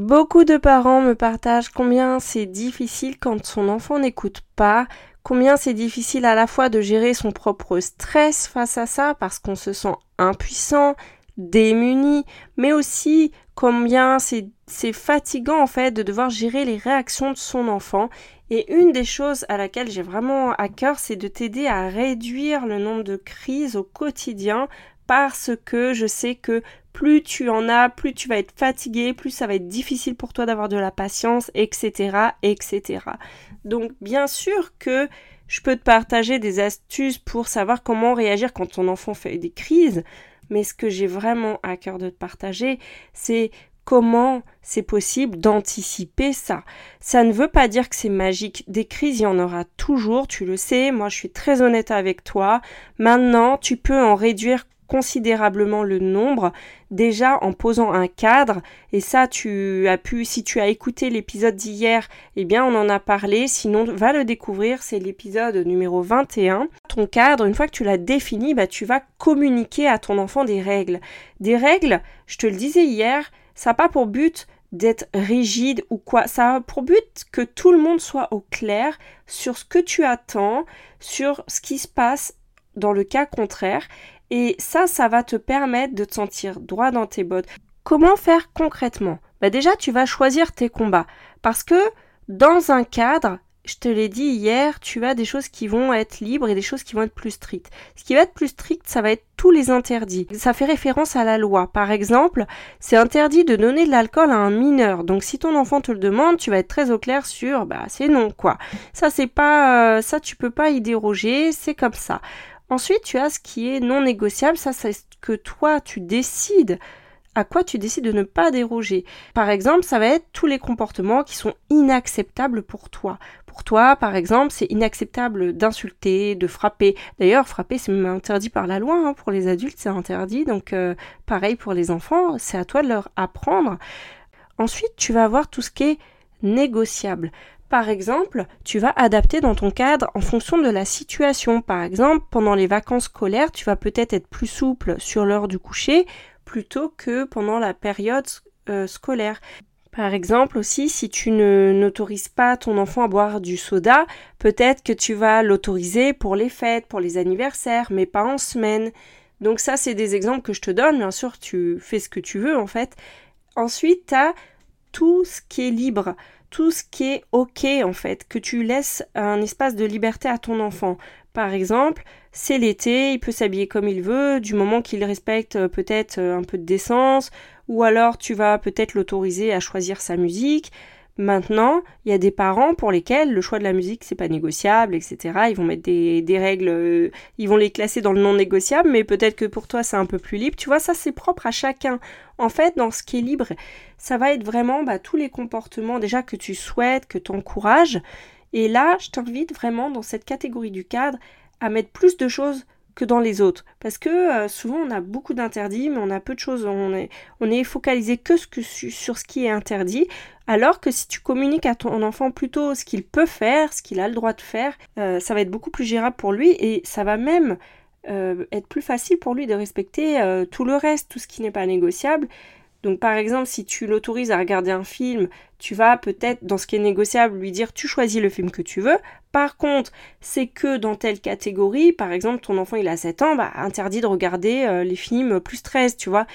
Beaucoup de parents me partagent combien c'est difficile quand son enfant n'écoute pas, combien c'est difficile à la fois de gérer son propre stress face à ça parce qu'on se sent impuissant, démuni, mais aussi combien c'est fatigant en fait de devoir gérer les réactions de son enfant. Et une des choses à laquelle j'ai vraiment à cœur, c'est de t'aider à réduire le nombre de crises au quotidien parce que je sais que plus tu en as, plus tu vas être fatigué, plus ça va être difficile pour toi d'avoir de la patience, etc., etc. Donc, bien sûr que je peux te partager des astuces pour savoir comment réagir quand ton enfant fait des crises, mais ce que j'ai vraiment à cœur de te partager, c'est comment c'est possible d'anticiper ça. Ça ne veut pas dire que c'est magique. Des crises, il y en aura toujours, tu le sais. Moi, je suis très honnête avec toi. Maintenant, tu peux en réduire considérablement le nombre déjà en posant un cadre. Et ça tu as pu si tu as écouté l'épisode d'hier eh bien on en a parlé. Sinon va le découvrir. C'est l'épisode numéro 21 ton cadre une fois que tu l'as défini bah tu vas communiquer à ton enfant des règles. Des règles je te le disais hier ça n'a pas pour but d'être rigide ou quoi. Ça a pour but que tout le monde soit au clair sur ce que tu attends, sur ce qui se passe dans le cas contraire. Et ça, ça va te permettre de te sentir droit dans tes bottes. Comment faire concrètement? Bah Déjà, tu vas choisir tes combats. Parce que dans un cadre, je te l'ai dit hier, tu as des choses qui vont être libres et des choses qui vont être plus strictes. Ce qui va être plus strict, ça va être tous les interdits. Ça fait référence à la loi. Par exemple, c'est interdit de donner de l'alcool à un mineur. Donc si ton enfant te le demande, tu vas être très au clair sur bah c'est non quoi. Ça c'est pas euh, ça tu peux pas y déroger, c'est comme ça. Ensuite, tu as ce qui est non négociable, ça c'est ce que toi tu décides à quoi tu décides de ne pas déroger. Par exemple, ça va être tous les comportements qui sont inacceptables pour toi. Pour toi, par exemple, c'est inacceptable d'insulter, de frapper. D'ailleurs, frapper, c'est même interdit par la loi. Hein. Pour les adultes, c'est interdit. Donc, euh, pareil pour les enfants, c'est à toi de leur apprendre. Ensuite, tu vas avoir tout ce qui est négociable. Par exemple, tu vas adapter dans ton cadre en fonction de la situation. Par exemple, pendant les vacances scolaires, tu vas peut-être être plus souple sur l'heure du coucher plutôt que pendant la période euh, scolaire. Par exemple aussi, si tu ne n'autorises pas ton enfant à boire du soda, peut-être que tu vas l'autoriser pour les fêtes, pour les anniversaires, mais pas en semaine. Donc ça, c'est des exemples que je te donne. Bien sûr, tu fais ce que tu veux en fait. Ensuite, tu as tout ce qui est libre tout ce qui est ok en fait, que tu laisses un espace de liberté à ton enfant. Par exemple, c'est l'été, il peut s'habiller comme il veut, du moment qu'il respecte euh, peut-être euh, un peu de décence, ou alors tu vas peut-être l'autoriser à choisir sa musique. Maintenant, il y a des parents pour lesquels le choix de la musique c'est pas négociable, etc. Ils vont mettre des, règles, euh, ils vont les classer dans le non négociable, mais peut-être que pour toi c'est un peu plus libre. Tu vois, ça c'est propre à chacun. En fait, dans ce qui est libre, ça va être vraiment bah, tous les comportements déjà que tu souhaites, que tu encourages. Et là, je t'invite vraiment dans cette catégorie du cadre à mettre plus de choses que dans les autres. Parce que euh, souvent on a beaucoup d'interdits, mais on a peu de choses, on est, on est focalisé que, sur ce qui est interdit. Alors que si tu communiques à ton enfant plutôt ce qu'il peut faire, ce qu'il a le droit de faire, euh, ça va être beaucoup plus gérable pour lui et ça va même euh, être plus facile pour lui de respecter tout le reste, tout ce qui n'est pas négociable. Donc par exemple, si tu l'autorises à regarder un film, tu vas peut-être, dans ce qui est négociable, lui dire tu choisis le film que tu veux. Par contre, c'est que dans telle catégorie, par exemple, ton enfant il a 7 ans, bah interdit de regarder euh, les films plus 13, tu vois.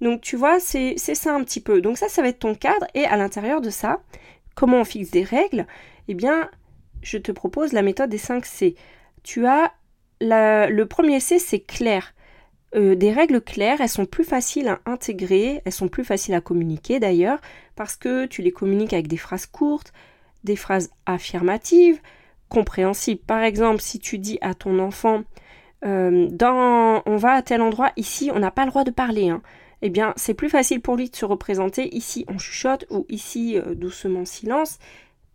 Donc tu vois, c'est ça un petit peu. Donc ça, ça va être ton cadre. Et à l'intérieur de ça, comment on fixe des règles? Eh bien, je te propose la méthode des 5 C. Tu as le premier C, c'est clair. Euh, des règles claires, elles sont plus faciles à intégrer, elles sont plus faciles à communiquer d'ailleurs, parce que tu les communiques avec des phrases courtes, des phrases affirmatives, compréhensibles. Par exemple, si tu dis à ton enfant euh, dans, on va à tel endroit, ici on n'a pas le droit de parler. Hein. eh bien c'est plus facile pour lui de se représenter ici on chuchote ou ici euh, doucement silence.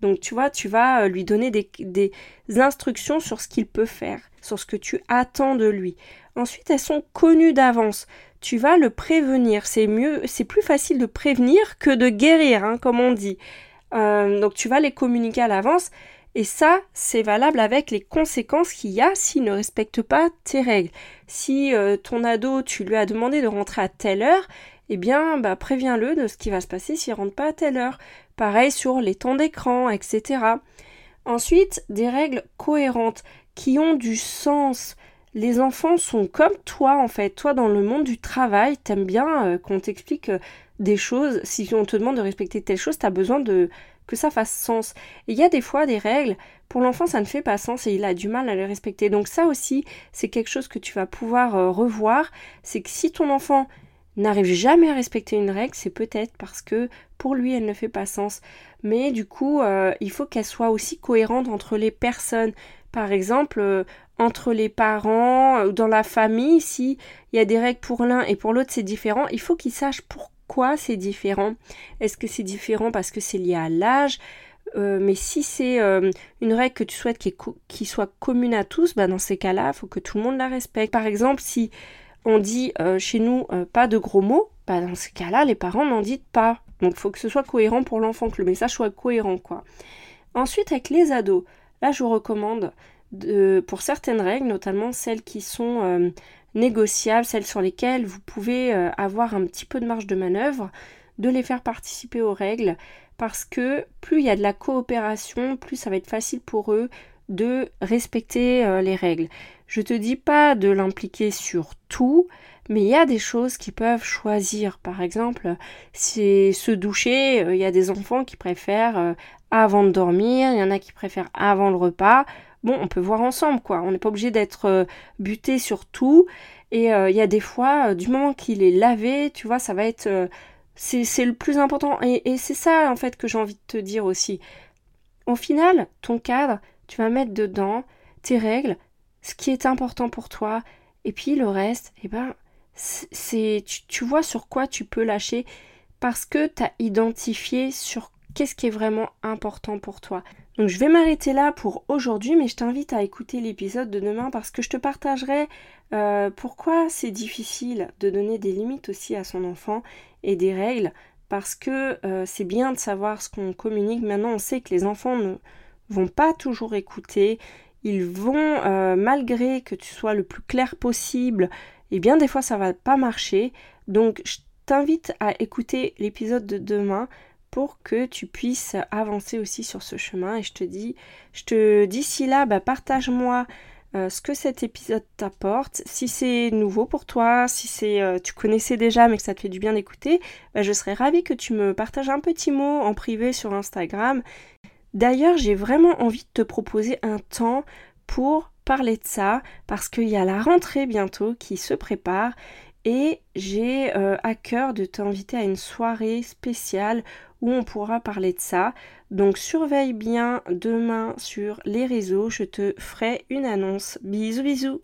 Donc tu vois, tu vas euh, lui donner des, des instructions sur ce qu'il peut faire, sur ce que tu attends de lui. Ensuite, elles sont connues d'avance. Tu vas le prévenir. C'est mieux, c'est plus facile de prévenir que de guérir, hein, comme on dit. Euh, donc tu vas les communiquer à l'avance. Et ça, c'est valable avec les conséquences qu'il y a s'il ne respecte pas tes règles. Si euh, ton ado, tu lui as demandé de rentrer à telle heure, eh bien, bah, préviens-le de ce qui va se passer s'il rentre pas à telle heure. Pareil sur les temps d'écran, etc. Ensuite, des règles cohérentes qui ont du sens. Les enfants sont comme toi en fait. Toi dans le monde du travail, t'aimes bien euh, qu'on t'explique euh, des choses. Si on te demande de respecter telle chose, t'as besoin de que ça fasse sens. il y a des fois des règles, pour l'enfant ça ne fait pas sens et il a du mal à les respecter. Donc ça aussi, c'est quelque chose que tu vas pouvoir euh, revoir. C'est que si ton enfant n'arrive jamais à respecter une règle, c'est peut-être parce que pour lui elle ne fait pas sens. Mais du coup, euh, il faut qu'elle soit aussi cohérente entre les personnes. Par exemple, euh, entre les parents ou dans la famille, si il y a des règles pour l'un et pour l'autre c'est différent, il faut qu'ils sachent pourquoi quoi c'est différent Est-ce que c'est différent parce que c'est lié à l'âge? Euh, mais si c'est euh, une règle que tu souhaites qui, soit commune à tous, bah dans ces cas-là, il faut que tout le monde la respecte. Par exemple, si on dit euh, chez nous pas de gros mots, bah dans ces cas-là, les parents n'en disent pas. Donc il faut que ce soit cohérent pour l'enfant, que le message soit cohérent. Ensuite, avec les ados, là je vous recommande de, pour certaines règles, notamment celles qui sont négociables, celles sur lesquelles vous pouvez euh, avoir un petit peu de marge de manœuvre, de les faire participer aux règles, parce que plus il y a de la coopération, plus ça va être facile pour eux de respecter euh, les règles. Je te dis pas de l'impliquer sur tout, mais il y a des choses qui peuvent choisir. Par exemple, c'est se doucher, euh, il y a des enfants qui préfèrent avant de dormir, il y en a qui préfèrent avant le repas bon, on peut voir ensemble, quoi. On n'est pas obligé d'être euh, buté sur tout. Et euh, il y a des fois, euh, du moment qu'il est lavé, tu vois, ça va être... c'est le plus important. Et, et c'est ça, en fait, que j'ai envie de te dire aussi. Au final, ton cadre, tu vas mettre dedans tes règles, ce qui est important pour toi. Et puis le reste, eh ben, c'est tu, tu vois sur quoi tu peux lâcher parce que tu as identifié sur qu'est-ce qui est vraiment important pour toi. Donc je vais m'arrêter là pour aujourd'hui, mais je t'invite à écouter l'épisode de demain parce que je te partagerai euh, pourquoi c'est difficile de donner des limites aussi à son enfant et des règles, parce que euh, c'est bien de savoir ce qu'on communique. Maintenant, on sait que les enfants ne vont pas toujours écouter, ils vont, euh, malgré que tu sois le plus clair possible, et eh bien des fois ça va pas marcher. Donc je t'invite à écouter l'épisode de demain pour que tu puisses avancer aussi sur ce chemin. Et je te dis, je te d'ici là, bah, partage-moi euh, ce que cet épisode t'apporte. Si c'est nouveau pour toi, si c'est euh, tu connaissais déjà mais que ça te fait du bien d'écouter, bah, je serais ravie que tu me partages un petit mot en privé sur Instagram. D'ailleurs, j'ai vraiment envie de te proposer un temps pour parler de ça parce qu'il y a la rentrée bientôt qui se prépare et j'ai euh, à cœur de t'inviter à une soirée spéciale où on pourra parler de ça. Donc surveille bien demain sur les réseaux, je te ferai une annonce. Bisous bisous